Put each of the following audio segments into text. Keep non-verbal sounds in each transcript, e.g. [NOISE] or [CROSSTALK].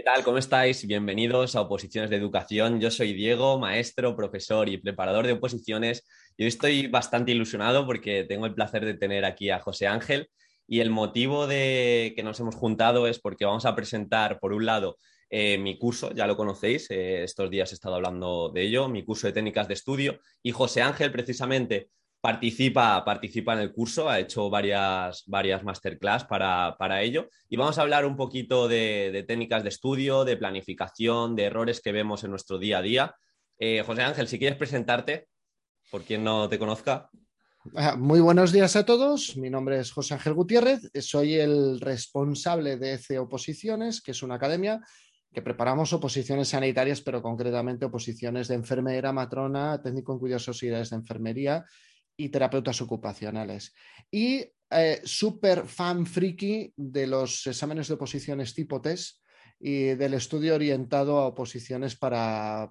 ¿Qué tal? ¿Cómo estáis? Bienvenidos a Oposiciones de Educación. Yo soy Diego, maestro, profesor y preparador de oposiciones. Y estoy bastante ilusionado porque tengo el placer de tener aquí a José Ángel. Y el motivo de que nos hemos juntado es porque vamos a presentar, por un lado, eh, mi curso, ya lo conocéis, eh, estos días he estado hablando de ello, mi curso de técnicas de estudio. Y José Ángel, precisamente, participa, participa en el curso, ha hecho varias, varias masterclass para, para ello y vamos a hablar un poquito de, técnicas de estudio, de planificación, de errores que vemos en nuestro día a día. Eh, José Ángel, si quieres presentarte, por quien no te conozca. Ah, muy buenos días a todos. Mi nombre es José Ángel Gutiérrez. Soy el responsable de ECE Oposiciones, que es una academia que preparamos oposiciones sanitarias, pero concretamente oposiciones de enfermera, matrona, técnico en cuidados sociedades de enfermería y terapeutas ocupacionales. Y eh, súper fan friki de los exámenes de oposiciones tipo test y del estudio orientado a oposiciones para,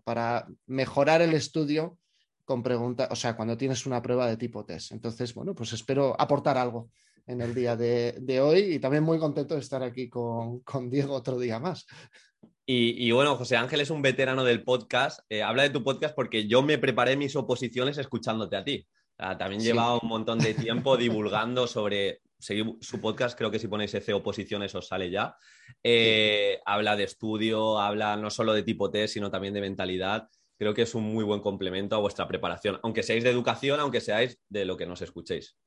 mejorar el estudio con preguntas, o sea, cuando tienes una prueba de tipo test. Entonces, bueno, pues espero aportar algo en el día de, hoy y también muy contento de estar aquí con, Diego otro día más. Y, bueno, José Ángel es un veterano del podcast. Eh, habla de tu podcast porque yo me preparé mis oposiciones escuchándote a ti también lleva un montón de tiempo divulgando sobre su podcast, creo que si ponéis EC Oposiciones os sale ya. Eh, habla de estudio, habla no solo de tipo test, sino también de mentalidad. Creo que es un muy buen complemento a vuestra preparación, aunque seáis de educación, aunque seáis de lo que nos escuchéis.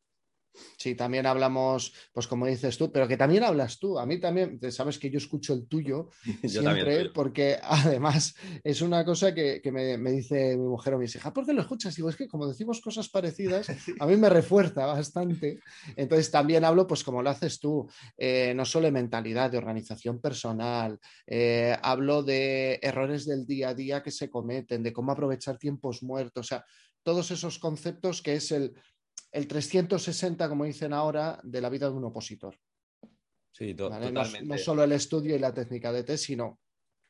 Sí, también hablamos, pues como dices tú, pero que también hablas tú. A mí también, sabes que yo escucho el tuyo [LAUGHS] siempre, porque [LAUGHS] además es una cosa que, me, dice mi mujer o mis hijas, ¿por qué lo escuchas? Digo, es que como decimos cosas parecidas, [LAUGHS] a mí me refuerza bastante. Entonces también hablo, pues como lo haces tú, eh, no solo de mentalidad, de organización personal, eh, hablo de errores del día a día que se cometen, de cómo aprovechar tiempos muertos, o sea, todos esos conceptos que es el el 360, como dicen ahora, de la vida de un opositor. Sí, totalmente. No, solo el estudio y la técnica de test, sino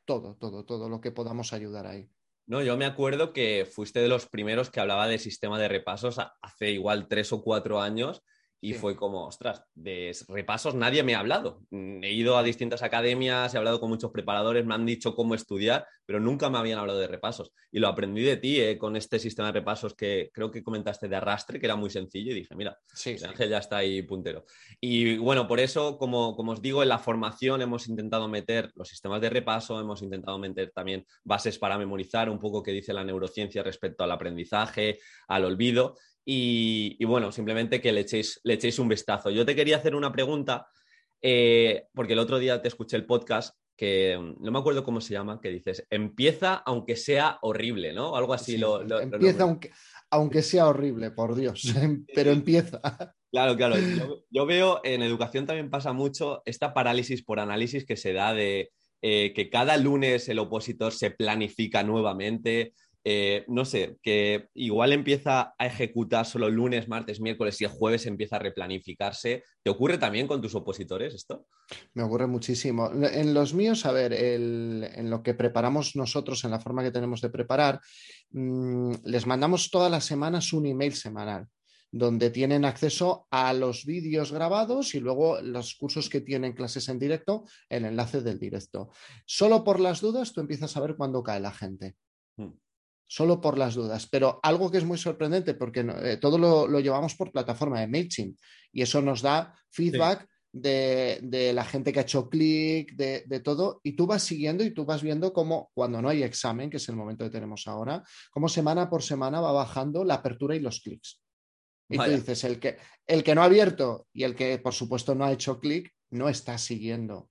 todo, todo, todo lo que podamos ayudar ahí. No, yo me acuerdo que fuiste de los primeros que hablaba de sistema de repasos hace igual tres o cuatro años y fue como, ostras, de repasos nadie me ha hablado. Mm, he ido a distintas academias, he hablado con muchos preparadores, me han dicho cómo estudiar, pero nunca me habían hablado de repasos. Y lo aprendí de ti eh, con este sistema de repasos que creo que comentaste de arrastre, que era muy sencillo, y dije, mira, sí, Ángel ya está ahí puntero. Y bueno, por eso, como, como os digo, en la formación hemos intentado meter los sistemas de repaso, hemos intentado meter también bases para memorizar, un poco que dice la neurociencia respecto al aprendizaje, al olvido. Y, bueno, simplemente que le echéis, le echéis, un vistazo. Yo te quería hacer una pregunta, eh, porque el otro día te escuché el podcast, que mm, no me acuerdo cómo se llama, que dices, empieza aunque sea horrible, ¿no? Algo así. lo, empieza aunque, aunque sea horrible, por Dios, pero empieza. Claro, claro. [LAUGHS] Yo, veo en educación también pasa mucho esta parálisis por análisis que se da de eh, que cada lunes el opositor se planifica nuevamente, eh, no sé, que igual empieza a ejecutar solo lunes, martes, miércoles y el jueves empieza a replanificarse. ¿Te ocurre también con tus opositores esto? Me ocurre muchísimo. En los míos, a ver, en lo que preparamos nosotros, en la forma que tenemos de preparar, mm, les mandamos todas las semanas un email semanal donde tienen acceso a los vídeos grabados y luego los cursos que tienen clases en directo, el enlace del directo. Solo por las dudas tú empiezas a ver cuándo cae la gente. Mm solo por las dudas. Pero algo que es muy sorprendente, porque eh, todo lo, llevamos por plataforma de MailChimp y eso nos da feedback de, la gente que ha hecho clic, de, todo, y tú vas siguiendo y tú vas viendo cómo cuando no hay examen, que es el momento que tenemos ahora, cómo semana por semana va bajando la apertura y los clics. Y tú dices, el que, el que no ha abierto y el que por supuesto no ha hecho clic, no está siguiendo.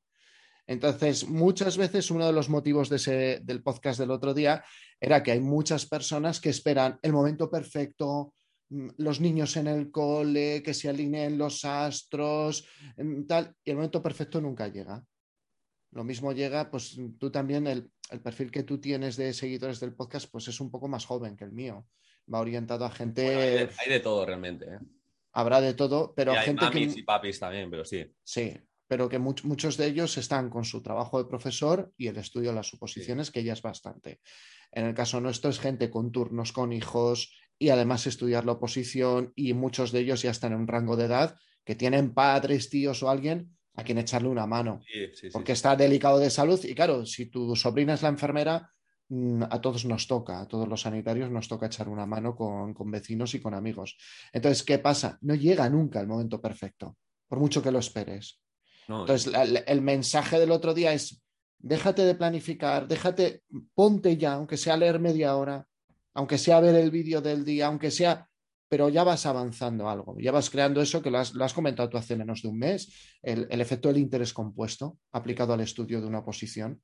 Entonces, muchas veces uno de los motivos del podcast del otro día era que hay muchas personas que esperan el momento perfecto, mm, los niños en el cole, que se alineen los astros, mm, tal, y el momento perfecto nunca llega. Lo mismo llega, pues tú también, el, perfil que tú tienes de seguidores del podcast, pues es un poco más joven que el mío. Va orientado a gente. hay, de, todo realmente. ¿eh? Habrá de todo, pero hay gente que. y papis también, pero sí. Sí, pero que muchos de ellos están con su trabajo de profesor y el estudio de las suposiciones, que ya es bastante. En el caso nuestro es gente con turnos, con hijos y además estudiar la oposición y muchos de ellos ya están en un rango de edad que tienen padres, tíos o alguien a quien echarle una mano, porque está delicado de salud y claro, si tu sobrina es la enfermera, mm, a todos nos toca, a todos los sanitarios nos toca echar una mano con, vecinos y con amigos. Entonces, ¿qué pasa? No llega nunca el momento perfecto, por mucho que lo esperes. Entonces, el mensaje del otro día es, déjate de planificar, déjate, ponte ya, aunque sea leer media hora, aunque sea ver el vídeo del día, aunque sea pero ya vas avanzando algo, ya vas creando eso que lo has, comentado tú hace menos de un mes, el, el, efecto del interés compuesto aplicado al estudio de una oposición.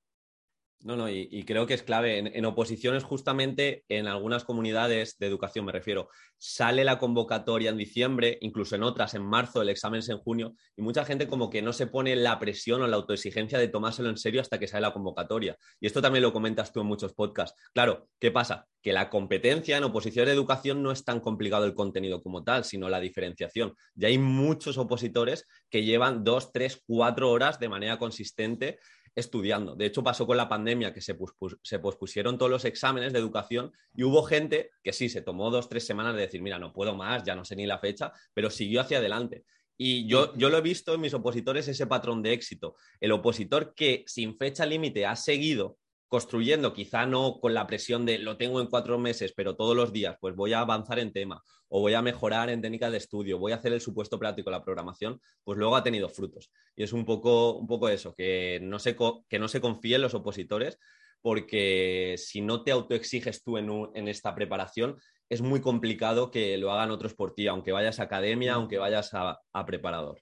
No, no, y, creo que es clave. En, oposiciones, justamente en algunas comunidades de educación, me refiero, sale la convocatoria en diciembre, incluso en otras en marzo, el examen es en junio, y mucha gente como que no se pone la presión o la autoexigencia de tomárselo en serio hasta que sale la convocatoria. Y esto también lo comentas tú en muchos podcasts. Claro, ¿qué pasa? Que la competencia en oposición de educación no es tan complicado el contenido como tal, sino la diferenciación. Ya hay muchos opositores que llevan dos, tres, cuatro horas de manera consistente estudiando. De hecho, pasó con la pandemia que se, pospusieron todos los exámenes de educación y hubo gente que sí, se tomó dos, tres semanas de decir, mira, no puedo más, ya no sé ni la fecha, pero siguió hacia adelante. Y yo, yo lo he visto en mis opositores ese patrón de éxito. El opositor que sin fecha límite ha seguido construyendo, quizá no con la presión de lo tengo en cuatro meses, pero todos los días, pues voy a avanzar en tema o voy a mejorar en técnicas de estudio, voy a hacer el supuesto práctico, la programación, pues luego ha tenido frutos. Y es un poco, un poco eso, que no, se, que no se confíen los opositores, porque si no te autoexiges tú en, en esta preparación, es muy complicado que lo hagan otros por ti, aunque vayas a academia, aunque vayas a preparador.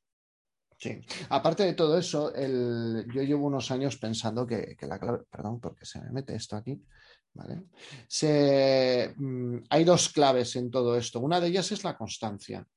Sí, aparte de todo eso, yo llevo unos años pensando que, la clave, perdón, porque se me mete esto aquí, ¿vale? Mm, hay dos claves en todo esto. Una de ellas es la constancia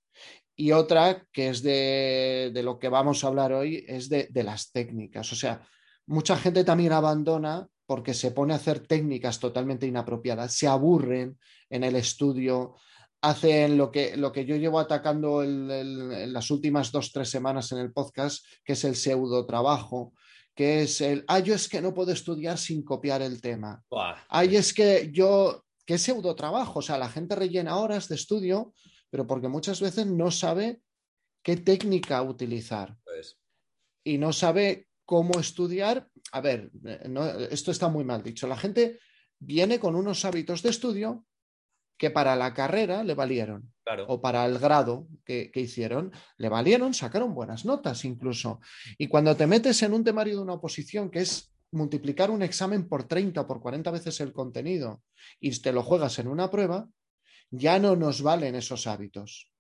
y otra, que es de, lo que vamos a hablar hoy, es de, de las técnicas. O sea, mucha gente también abandona porque se pone a hacer técnicas totalmente inapropiadas, se aburren en el estudio, hacen lo que, lo que yo llevo atacando en las últimas dos, tres semanas en el podcast, que es el pseudo trabajo, que es el, ah, yo es que no puedo estudiar sin copiar el tema. Ay, es que yo, que es pseudo trabajo, o sea, la gente rellena horas de estudio, pero porque muchas veces no sabe qué técnica utilizar. Pues. Y no sabe cómo estudiar. A ver, eh, esto está muy mal dicho. La gente viene con unos hábitos de estudio que para la carrera le valieron. O para el grado que, hicieron, le valieron, sacaron buenas notas incluso. Y cuando te metes en un temario de una oposición que es multiplicar un examen por 30 o por 40 veces el contenido y te lo juegas en una prueba, ya no nos valen esos hábitos.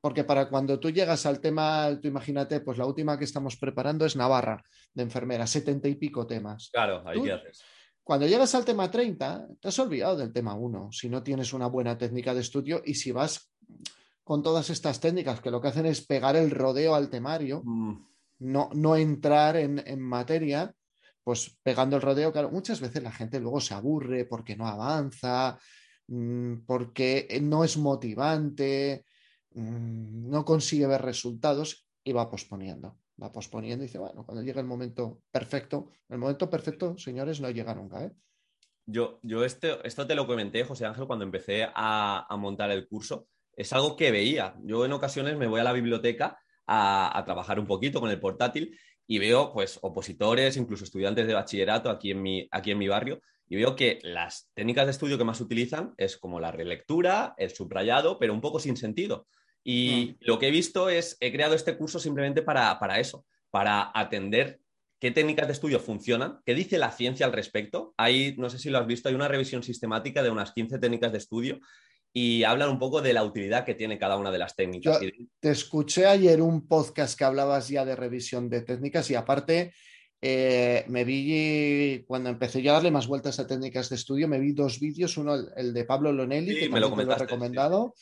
Porque para cuando tú llegas al tema, tú imagínate, pues la última que estamos preparando es Navarra, de enfermera, setenta y pico temas. Claro, ahí qué haces. Cuando llegas al tema 30, te has olvidado del tema 1, si no tienes una buena técnica de estudio y si vas con todas estas técnicas que lo que hacen es pegar el rodeo al temario, mm. no, no, entrar en, en, materia, pues pegando el rodeo, claro, muchas veces la gente luego se aburre porque no avanza, mm, porque no es motivante, mm, no consigue ver resultados y va posponiendo va posponiendo y dice, bueno, cuando llegue el momento perfecto, el momento perfecto, señores, no llega nunca. ¿eh? Yo, yo este, esto te lo comenté, José Ángel, cuando empecé a, montar el curso. Es algo que veía. Yo en ocasiones me voy a la biblioteca a, trabajar un poquito con el portátil y veo pues opositores, incluso estudiantes de bachillerato aquí en mi, aquí en mi barrio, y veo que las técnicas de estudio que más utilizan es como la relectura, el subrayado, pero un poco sin sentido. Y lo que he visto es, he creado este curso simplemente para, eso, para atender qué técnicas de estudio funcionan, qué dice la ciencia al respecto. Hay, no sé si lo has visto, hay una revisión sistemática de unas 15 técnicas de estudio y hablan un poco de la utilidad que tiene cada una de las técnicas. te escuché ayer un podcast que hablabas ya de revisión de técnicas y aparte eh, me vi, cuando empecé ya a darle más vueltas a técnicas de estudio, me vi dos vídeos, uno el, de Pablo Lonelli, que me lo, he recomendado,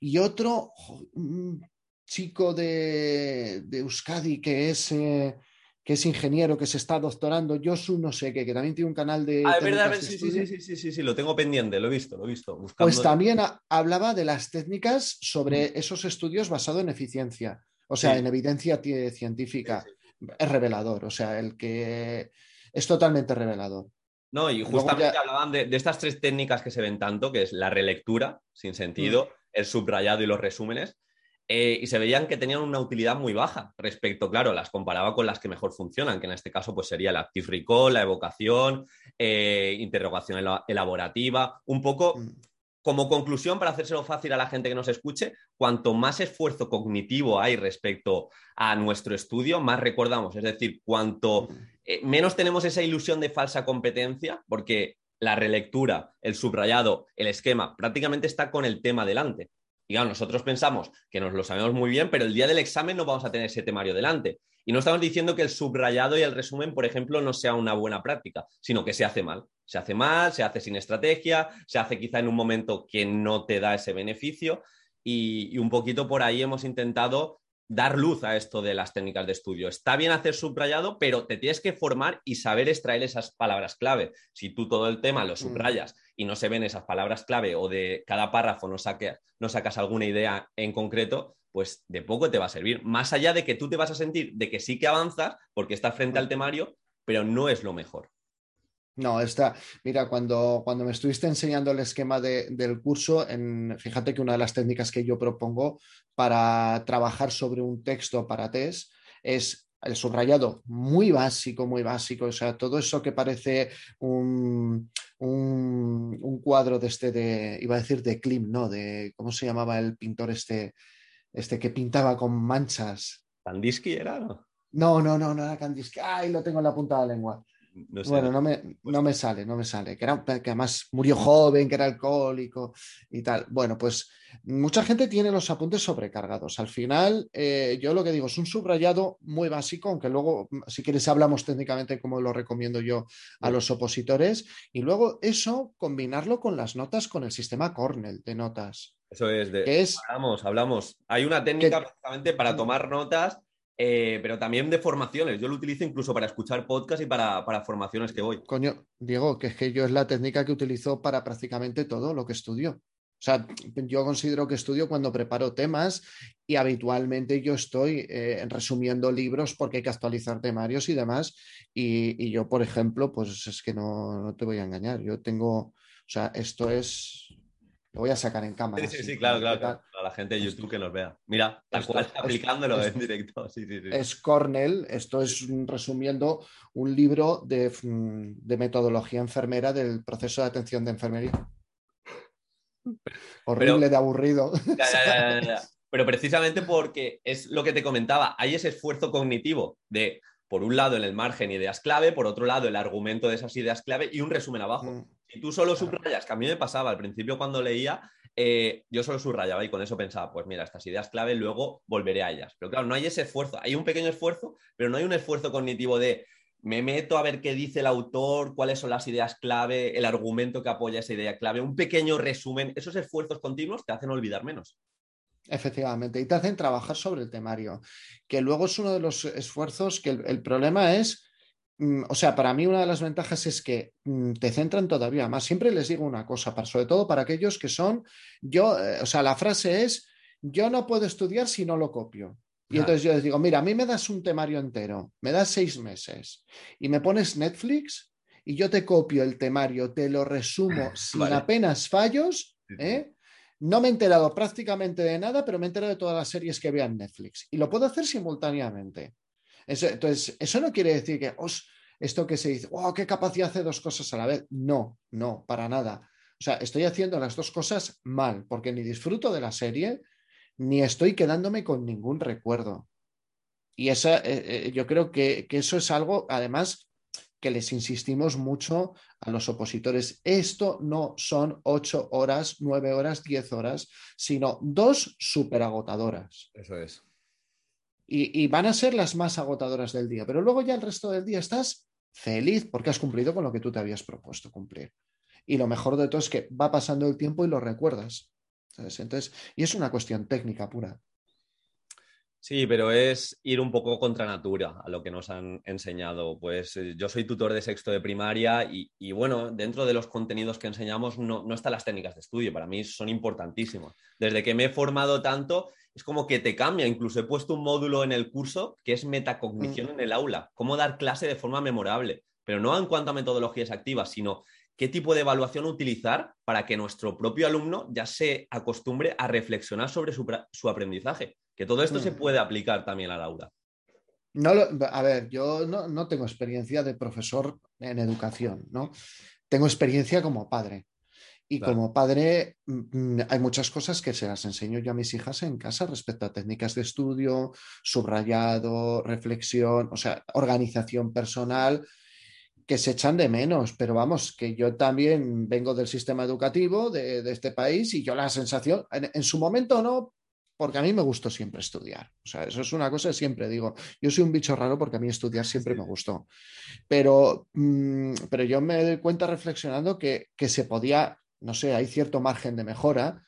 y otro, un chico de, Euskadi que es... Eh, que es ingeniero, que se está doctorando, Josu no sé qué, que también tiene un canal de... Ah, es verdad, sí, sí, sí, sí, sí, sí, lo tengo pendiente, lo he visto, lo he visto. Pues también hablaba de las técnicas sobre mm. esos estudios basados en eficiencia, o sea, en evidencia científica es revelador, o sea, el que es totalmente revelador. No, y justamente hablaban de, estas tres técnicas que se ven tanto, que es la relectura, sin sentido, mm. el subrayado y los resúmenes. eh, y se veían que tenían una utilidad muy baja respecto, claro, las comparaba con las que mejor funcionan, que en este caso pues sería el Active Recall, la evocación, eh, interrogación elaborativa, un poco mm. Como conclusión para hacérselo fácil a la gente que nos escuche, cuanto más esfuerzo cognitivo hay respecto a nuestro estudio, más recordamos, es decir, cuanto eh, menos tenemos esa ilusión de falsa competencia, porque la relectura, el subrayado, el esquema, prácticamente está con el tema delante. Y nosotros pensamos que nos lo sabemos muy bien, pero el día del examen no vamos a tener ese temario delante. Y no estamos diciendo que el subrayado y el resumen, por ejemplo, no sea una buena práctica, sino que se hace mal. Se hace mal, se hace sin estrategia, se hace quizá en un momento que no te da ese beneficio. Y, y un poquito por ahí hemos intentado dar luz a esto de las técnicas de estudio. Está bien hacer subrayado, pero te tienes que formar y saber extraer esas palabras clave. Si tú todo el tema lo mm. subrayas y no se ven esas palabras clave o de cada párrafo no, no sacas alguna idea en concreto, pues de poco te va a servir. Más allá de que tú te vas a sentir de que sí que avanzas porque estás frente al temario, pero no es lo mejor. No, está. Mira, cuando, cuando me estuviste enseñando el esquema del curso, en, fíjate que una de las técnicas que yo propongo para trabajar sobre un texto para test es el subrayado muy básico, muy básico. O sea, todo eso que parece un, un, cuadro de este de, iba a decir de Klim, ¿no? De, ¿cómo se llamaba el pintor este, este que pintaba con manchas? ¿Kandinsky era, no? No, no, no, no era Kandinsky. Ay, lo tengo en la punta de la lengua. Bueno, no me, no me, sale, no me sale. Que, era, que además murió joven, que era alcohólico y tal. Bueno, pues mucha gente tiene los apuntes sobrecargados. Al final, eh, yo lo que digo es un subrayado muy básico, aunque luego, si quieres, hablamos técnicamente como lo recomiendo yo a los opositores. Y luego eso, combinarlo con las notas, con el sistema Cornell de notas. Eso es, de, es, hablamos, hablamos. Hay una técnica prácticamente para tomar notas eh, pero también de formaciones. Yo lo utilizo incluso para escuchar podcast y para, formaciones que voy. Coño, Diego, que es que yo es la técnica que utilizo para prácticamente todo lo que estudio. O sea, yo considero que estudio cuando preparo temas y habitualmente yo estoy eh, resumiendo libros porque hay que actualizar temarios y demás. Y, yo, por ejemplo, pues es que no, no, te voy a engañar. Yo tengo, o sea, esto es lo voy a sacar en cámara. Sí, sí, sí, claro, claro, A la gente de YouTube que nos vea. Mira, tal cual aplicándolo en directo. [LAUGHS] Sí, sí, sí. Es Cornell, esto es resumiendo un libro de, metodología enfermera del proceso de atención de enfermería. [LAUGHS] Horrible de aburrido. [LAUGHS] Pero precisamente porque es lo que te comentaba, hay ese esfuerzo cognitivo de, por un lado, en el margen ideas clave, por otro lado, el argumento de esas ideas clave y un resumen abajo. Mm. Tú solo subrayas, que a mí me pasaba al principio cuando leía, eh, yo solo subrayaba y con eso pensaba, pues mira, estas ideas clave, luego volveré a ellas. Pero claro, no hay ese esfuerzo, hay un pequeño esfuerzo, pero no hay un esfuerzo cognitivo de me meto a ver qué dice el autor, cuáles son las ideas clave, el argumento que apoya esa idea clave, un pequeño resumen. Esos esfuerzos continuos te hacen olvidar menos. Efectivamente, y te hacen trabajar sobre el temario, que luego es uno de los esfuerzos que el problema es o sea, para mí una de las ventajas es que mm, te centran todavía más. Siempre les digo una cosa, sobre todo para aquellos que son, yo, eh, o sea, la frase es, yo no puedo estudiar si no lo copio. Y entonces yo les digo, mira, a mí me das un temario entero, me das seis meses y me pones Netflix y yo te copio el temario, te lo resumo [LAUGHS] sin apenas fallos, ¿eh? No me he enterado prácticamente de nada, pero me he enterado de todas las series que vean Netflix y lo puedo hacer simultáneamente entonces, eso no quiere decir que esto que se dice, wow, qué capacidad hace dos cosas a la vez. No, no, para nada. O sea, estoy haciendo las dos cosas mal, porque ni disfruto de la serie, ni estoy quedándome con ningún recuerdo. Y esa, eh, eh, yo creo que, que eso es algo, además, que les insistimos mucho a los opositores. Esto no son ocho horas, nueve horas, diez horas, sino dos súper agotadoras. Eso es y, van a ser las más agotadoras del día, pero luego ya el resto del día estás feliz porque has cumplido con lo que tú te habías propuesto cumplir. Y lo mejor de todo es que va pasando el tiempo y lo recuerdas. Entonces, y es una cuestión técnica pura. Sí, pero es ir un poco contra natura a lo que nos han enseñado. Pues eh, yo soy tutor de sexto de primaria y, bueno, dentro de los contenidos que enseñamos no, no, están las técnicas de estudio. Para mí son importantísimos. Desde que me he formado tanto, es como que te cambia. Incluso he puesto un módulo en el curso que es metacognición mm. en el aula. Cómo dar clase de forma memorable. Pero no en cuanto a metodologías activas, sino qué tipo de evaluación utilizar para que nuestro propio alumno ya se acostumbre a reflexionar sobre su, aprendizaje. Que todo esto se mm. puede aplicar también al aula. No a ver, yo no, tengo experiencia de profesor en educación, ¿no? Tengo experiencia como padre. Y como padre, mm, hay muchas cosas que se las enseño yo a mis hijas en casa respecto a técnicas de estudio, subrayado, reflexión, o sea, organización personal, que se echan de menos, pero vamos, que yo también vengo del sistema educativo de, este país y yo la sensación, en, su momento no, porque a mí me gustó siempre estudiar. O sea, eso es una cosa que siempre digo. Yo soy un bicho raro porque a mí estudiar siempre me gustó. Pero, mm, pero yo me doy cuenta reflexionando que, que se podía, no sé, hay cierto margen de mejora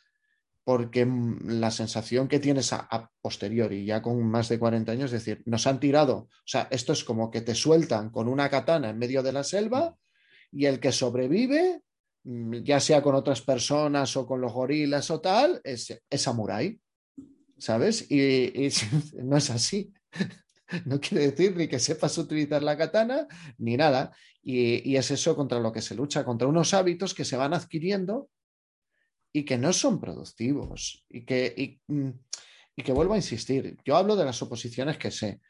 porque mm, la sensación que tienes a, posteriori, ya con más de 40 años, es decir, nos han tirado, o sea, esto es como que te sueltan con una katana en medio de la selva y el que sobrevive, mm, ya sea con otras personas o con los gorilas o tal, es, es samurai, ¿sabes? Y, [LAUGHS] no es así. [LAUGHS] No quiere decir ni que sepas utilizar la katana ni nada. y es eso contra lo que se lucha, contra unos hábitos que se van adquiriendo y que no son productivos y que, mm, y, que vuelvo a insistir, yo hablo de las oposiciones que sé.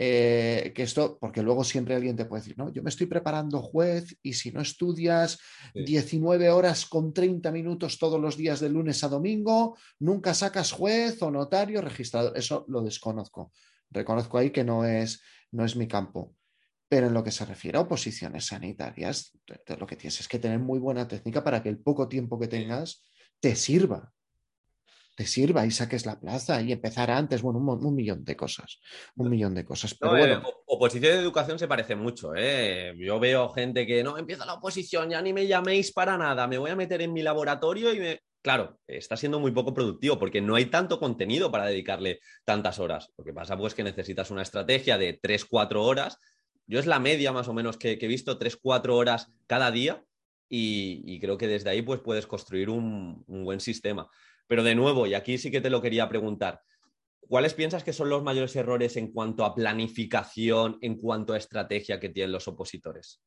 Eh, que esto, porque luego siempre alguien te puede decir, no, yo me estoy preparando juez y si no estudias 19 horas con 30 minutos todos los días de lunes a domingo, nunca sacas juez o notario registrado. Eso lo desconozco. Reconozco ahí que no es, no es mi campo. Pero en lo que se refiere a oposiciones sanitarias, lo que tienes es que tener muy buena técnica para que el poco tiempo que tengas te sirva, te sirva y saques la plaza y empezar antes, bueno, un, millón de cosas, un millón de cosas. Pero bueno. Eh, oposición de educación se parece mucho, ¿eh? Yo veo gente que no, empieza la oposición, ya ni me llaméis para nada, me voy a meter en mi laboratorio y me... Claro, está siendo muy poco productivo porque no hay tanto contenido para dedicarle tantas horas. Lo que pasa pues que necesitas una estrategia de 3-4 horas. Yo es la media más o menos que, he visto, 3-4 horas cada día y, creo que desde ahí pues, puedes construir un, buen sistema. Pero de nuevo, y aquí sí que te lo quería preguntar, ¿cuáles piensas que son los mayores errores en cuanto a planificación, en cuanto a estrategia que tienen los opositores?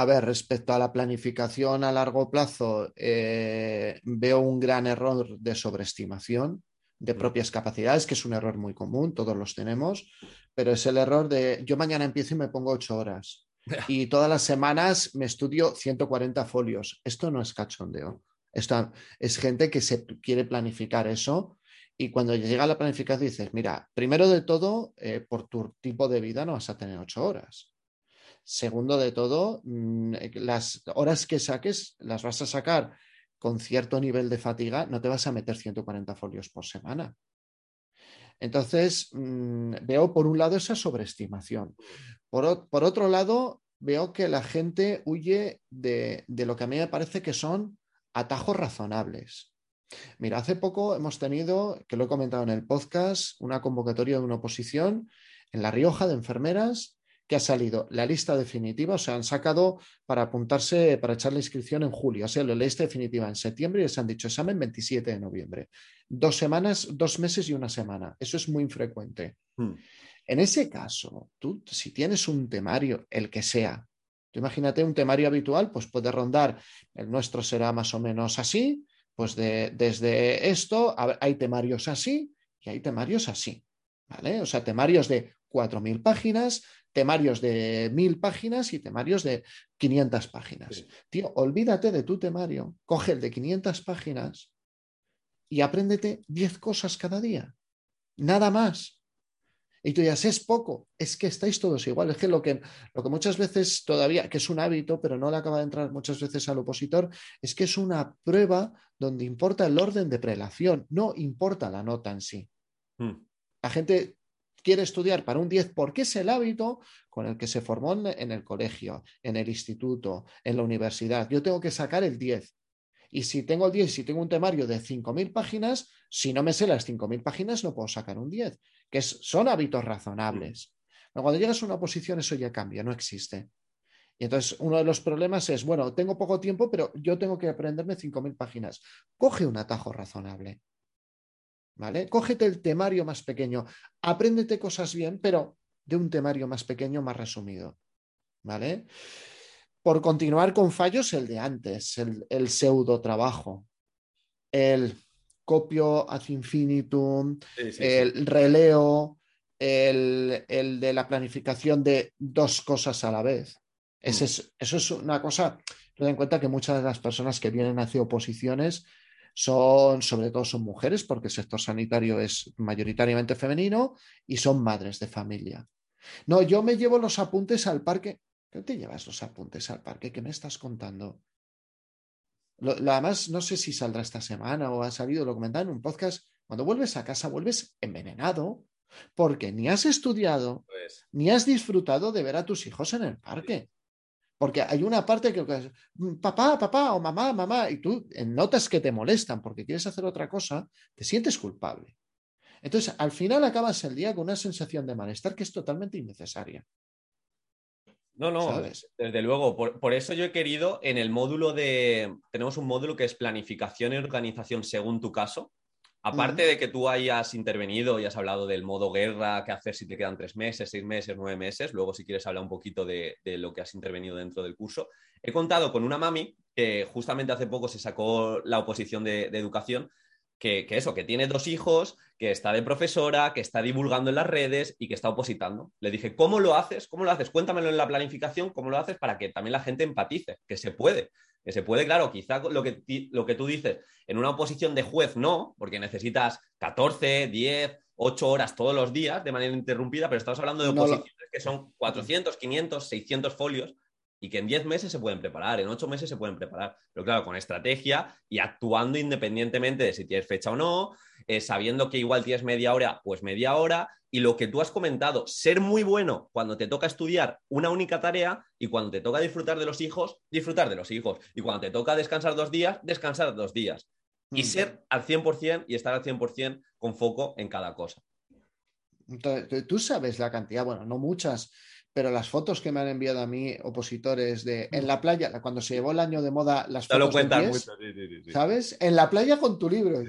A ver, respecto a la planificación a largo plazo, eh, veo un gran error de sobreestimación de propias capacidades, que es un error muy común, todos los tenemos, pero es el error de yo mañana empiezo y me pongo ocho horas [LAUGHS] y todas las semanas me estudio 140 folios. Esto no es cachondeo. Esto es gente que se quiere planificar eso y cuando llega la planificación dices, mira, primero de todo, eh, por tu tipo de vida no vas a tener ocho horas. Segundo de todo, mm, las horas que saques las vas a sacar con cierto nivel de fatiga, no te vas a meter 140 folios por semana. Entonces, mm, veo por un lado esa sobreestimación. Por, otro lado, veo que la gente huye de, lo que a mí me parece que son atajos razonables. Mira, hace poco hemos tenido, que lo he comentado en el podcast, una convocatoria de una oposición en La Rioja de enfermeras que ha salido la lista definitiva, o sea, han sacado para apuntarse, para echar la inscripción en julio, o sea, la lista definitiva en septiembre y les han dicho examen 27 de noviembre. Dos semanas, dos meses y una semana. Eso es muy infrecuente. Hmm. En ese caso, tú, si tienes un temario, el que sea, tú imagínate un temario habitual, pues puede rondar, el nuestro será más o menos así, pues desde esto hay temarios así y hay temarios así. ¿Vale? O sea, temarios de 4.000 páginas, temarios de 1.000 páginas y temarios de 500 páginas. Tío, olvídate de tu temario, coge el de 500 páginas y apréndete 10 cosas cada día. Nada más. Y tú dices, es poco, es que estáis todos igual. Es que lo, que lo que muchas veces todavía, que es un hábito, pero no le acaba de entrar muchas veces al opositor, es que es una prueba donde importa el orden de prelación, no importa la nota en sí. Hmm. La gente quiere estudiar para un 10 porque es el hábito con el que se formó en el colegio, en el instituto, en la universidad. Yo tengo que sacar el 10. Y si tengo el 10, si tengo un temario de 5.000 páginas, si no me sé las 5.000 páginas, no puedo sacar un 10, que son hábitos razonables. Pero cuando llegas a una posición, eso ya cambia, no existe. Y entonces uno de los problemas es, bueno, tengo poco tiempo, pero yo tengo que aprenderme 5.000 páginas. Coge un atajo razonable. ¿Vale? Cógete el temario más pequeño, apréndete cosas bien, pero de un temario más pequeño, más resumido, ¿vale? por continuar con fallos, el de antes, el, el pseudo trabajo, el copio ad infinitum, el releo, el, de la planificación de dos cosas a la vez. Mm. eso es una cosa, ten en cuenta que muchas de las personas que vienen hacia oposiciones son, sobre todo son mujeres, porque el sector sanitario es mayoritariamente femenino y son madres de familia. No, yo me llevo los apuntes al parque. ¿Qué te llevas los apuntes al parque? ¿Qué me estás contando? Lo, además, no sé si saldrá esta semana o ha salido, lo comentaba en un podcast. Cuando vuelves a casa, vuelves envenenado, porque ni has estudiado, pues ni has disfrutado de ver a tus hijos en el parque. Porque hay una parte que es mm, papá, papá o mamá, mamá, y tú notas que te molestan porque quieres hacer otra cosa, te sientes culpable. Entonces, al final acabas el día con una sensación de malestar que es totalmente innecesaria. No, no, desde luego. Por, eso yo he querido en el módulo de. Tenemos un módulo que es planificación y organización según tu caso. Aparte de que tú hayas intervenido y has hablado del modo guerra, qué hacer si te quedan tres meses, seis meses, nueve meses, luego si quieres hablar un poquito de, lo que has intervenido dentro del curso, he contado con una mami que justamente hace poco se sacó la oposición de, educación, que, eso, que tiene dos hijos, que está de profesora, que está divulgando en las redes y que está opositando. Le dije, ¿cómo lo haces? ¿Cómo lo haces? Cuéntamelo en la planificación, ¿cómo lo haces para que también la gente empatice? Que se puede. Que se puede, claro, quizá lo que, lo que tú dices, en una oposición de juez no, porque necesitas 14, 10, 8 horas todos los días de manera interrumpida, pero estamos hablando de oposiciones que son 400, 500, 600 folios y que en 10 meses se pueden preparar, en 8 meses se pueden preparar, pero claro, con estrategia y actuando independientemente de si tienes fecha o no, eh, sabiendo que igual tienes media hora, pues media hora, y lo que tú has comentado, ser muy bueno cuando te toca estudiar una única tarea y cuando te toca disfrutar de los hijos, disfrutar de los hijos. Y cuando te toca descansar dos días, descansar dos días. Y mm. ser al 100% y estar al 100% con foco en cada cosa. tú sabes la cantidad, bueno, no muchas, pero las fotos que me han enviado a mí opositores de en la playa, cuando se llevó el año de moda las fotos. lo cuentan mucho, ¿Sabes? En la playa con tu libro.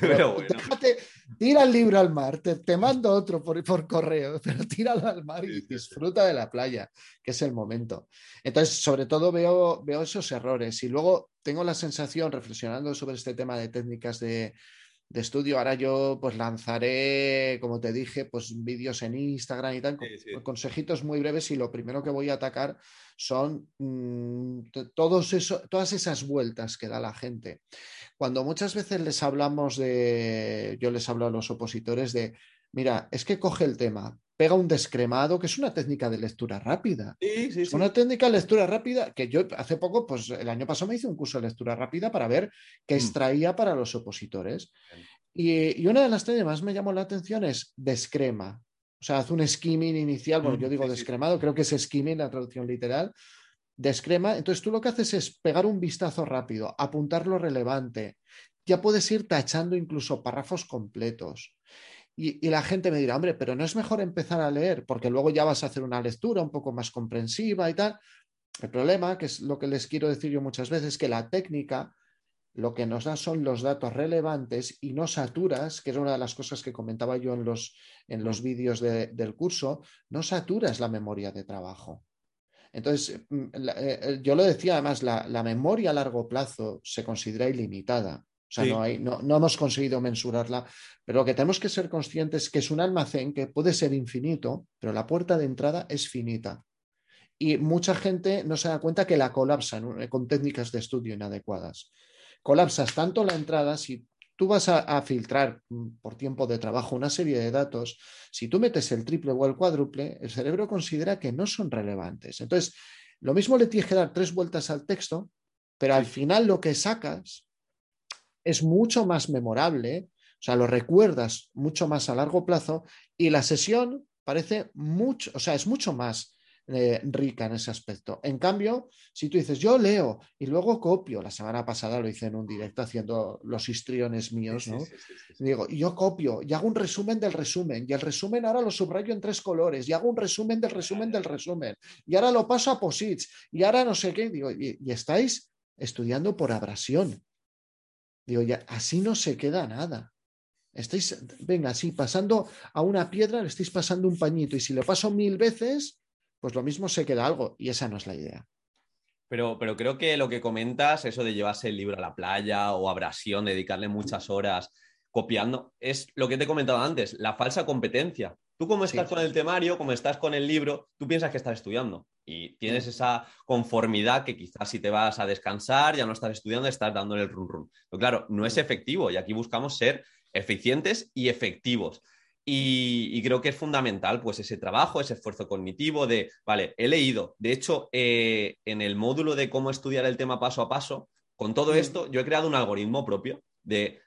Pero [LAUGHS] tira el libro al mar, te, mando otro por, por, correo, [LAUGHS] pero tíralo al mar y disfruta de la playa, que es el momento. Entonces, sobre todo veo, veo esos errores y luego tengo la sensación, reflexionando sobre este tema de técnicas de, de estudio. Ahora yo pues lanzaré, como te dije, pues vídeos en Instagram y tal, con, consejitos muy breves y lo primero que voy a atacar son mm, todos eso, todas esas vueltas que da la gente. Cuando muchas veces les hablamos de, yo les hablo a los opositores de, mira, es que coge el tema, pega un descremado, que es una técnica de lectura rápida. Sí, sí, es una técnica de lectura rápida que yo hace poco, pues el año pasado me hice un curso de lectura rápida para ver qué mm. extraía para los opositores. Y, una de las técnicas más me llamó la atención es descrema. O sea, hace un skimming inicial, bueno, mm, yo digo descremado, creo que es skimming la traducción literal, descrema. Entonces tú lo que haces es pegar un vistazo rápido, apuntar lo relevante. Ya puedes ir tachando incluso párrafos completos. Y, la gente me dirá, hombre, pero no es mejor empezar a leer, porque luego ya vas a hacer una lectura un poco más comprensiva y tal. El problema, que es lo que les quiero decir yo muchas veces, es que la técnica lo que nos da son los datos relevantes y no saturas, que es una de las cosas que comentaba yo en los, en los vídeos del curso, no saturas la memoria de trabajo. Entonces, mm, eh, eh, yo lo decía además, la, memoria a largo plazo se considera ilimitada. O sea, no, hay, no, hemos conseguido mensurarla, pero lo que tenemos que ser conscientes es que es un almacén que puede ser infinito, pero la puerta de entrada es finita. Y mucha gente no se da cuenta que la colapsan con técnicas de estudio inadecuadas. Colapsas tanto la entrada, si tú vas a, filtrar mm, por tiempo de trabajo una serie de datos, si tú metes el triple o el cuádruple, el cerebro considera que no son relevantes. Entonces, lo mismo le tienes que dar tres vueltas al texto, pero al final lo que sacas es mucho más memorable, o sea, lo recuerdas mucho más a largo plazo y la sesión parece mucho, o sea, es mucho más eh, rica en ese aspecto. En cambio, si tú dices, yo leo y luego copio, la semana pasada lo hice en un directo haciendo los histriones míos, ¿no? Digo, yo copio y hago un resumen del resumen y el resumen ahora lo subrayo en tres colores y hago un resumen del resumen del resumen y ahora lo paso a posits y ahora no sé qué, digo, y, estáis estudiando por abrasión. Digo, ya, así no se queda nada. Estáis, venga, así pasando a una piedra, le estáis pasando un pañito y si lo paso mil veces, pues lo mismo se queda algo y esa no es la idea. Pero, pero creo que lo que comentas, eso de llevarse el libro a la playa o abrasión, dedicarle muchas horas copiando, es lo que te he comentado antes, la falsa competencia. Tú como estás con el temario, como estás con el libro, tú piensas que estás estudiando y tienes esa conformidad que quizás si te vas a descansar, ya no estás estudiando, estás dándole el run run. Pero claro, no es mm. efectivo y aquí buscamos ser eficientes y efectivos. Y, creo que es fundamental pues ese trabajo, ese esfuerzo cognitivo de, vale, he leído, de hecho, eh, en el módulo de cómo estudiar el tema paso a paso, con todo mm. esto, yo he creado un algoritmo propio de,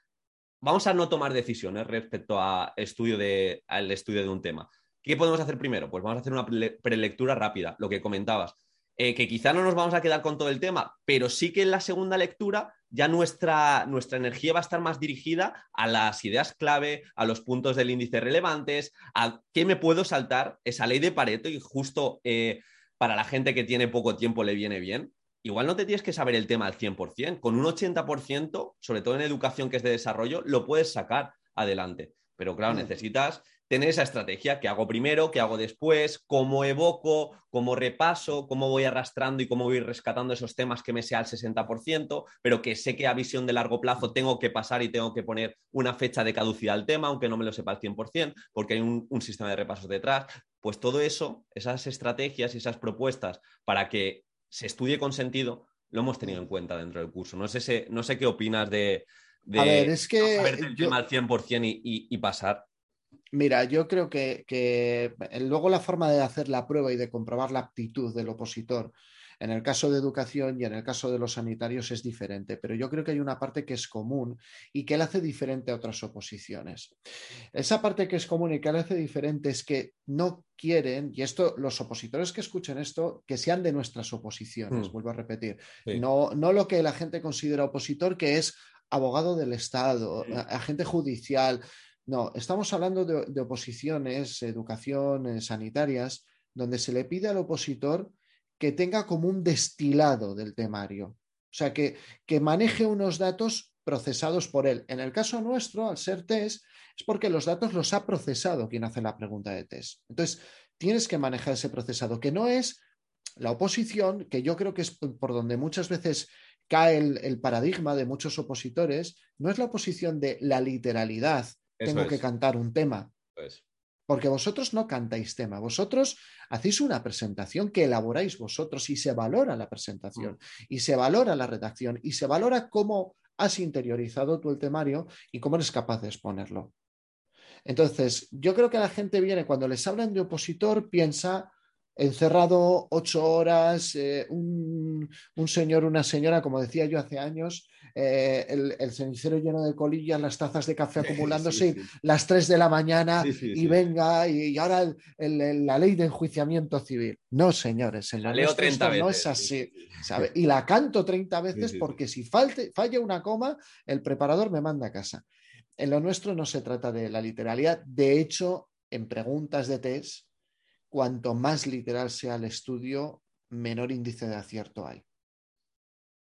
vamos a no tomar decisiones respecto a estudio de, al estudio de un tema. ¿Qué podemos hacer primero? Pues vamos a hacer una prelectura rápida, lo que comentabas. Eh, que quizá no nos vamos a quedar con todo el tema, pero sí que en la segunda lectura ya nuestra, nuestra energía va a estar más dirigida a las ideas clave, a los puntos del índice relevantes, a qué me puedo saltar, esa ley de Pareto y justo eh, para la gente que tiene poco tiempo le viene bien. Igual no te tienes que saber el tema al 100%, con un 80%, sobre todo en educación que es de desarrollo, lo puedes sacar adelante. Pero claro, necesitas tener esa estrategia, qué hago primero, qué hago después, cómo evoco, cómo repaso, cómo voy arrastrando y cómo voy rescatando esos temas que me sea al 60%, pero que sé que a visión de largo plazo tengo que pasar y tengo que poner una fecha de caducidad al tema, aunque no me lo sepa al 100%, porque hay un, un sistema de repasos detrás. Pues todo eso, esas estrategias y esas propuestas para que se estudie con sentido, lo hemos tenido en cuenta dentro del curso. No sé, no sé qué opinas de, a ver, es que. el tema al 100% y, y, pasar. Mira, yo creo que, que, luego la forma de hacer la prueba y de comprobar la aptitud del opositor en el caso de educación y en el caso de los sanitarios es diferente, pero yo creo que hay una parte que es común y que él hace diferente a otras oposiciones. Esa parte que es común y que él hace diferente es que no quieren, y esto, los opositores que escuchen esto, que sean de nuestras oposiciones, hmm. vuelvo a repetir, no, no lo que la gente considera opositor, que es abogado del Estado, agente judicial. No, estamos hablando de, oposiciones, educación, eh, sanitarias, donde se le pide al opositor que tenga como un destilado del temario. O sea, que, que maneje unos datos procesados por él. En el caso nuestro, al ser test, es porque los datos los ha procesado quien hace la pregunta de test. Entonces, tienes que manejar ese procesado, que no es la oposición, que yo creo que es por donde muchas veces cae el, paradigma de muchos opositores, no es la oposición de la literalidad, tengo que cantar un tema. Porque vosotros no cantáis tema, vosotros hacéis una presentación que elaboráis vosotros y se valora la presentación, mm. y se valora la redacción, y se valora cómo has interiorizado tú el temario y cómo eres capaz de exponerlo. Entonces, yo creo que la gente viene, cuando les hablan de opositor, piensa encerrado ocho horas, eh, un, señor, una señora, como decía yo hace años, eh, el, cenicero lleno de colillas, las tazas de café [LAUGHS] acumulándose, las tres de la mañana y venga, y, ahora la ley de enjuiciamiento civil. No, señores, la leo 30 veces. no es así. Y la canto 30 veces porque si falte, falla una coma, el preparador me manda a casa. En lo nuestro no se trata de la literalidad. De hecho, en preguntas de test, cuanto más literal sea el estudio, menor índice de acierto hay.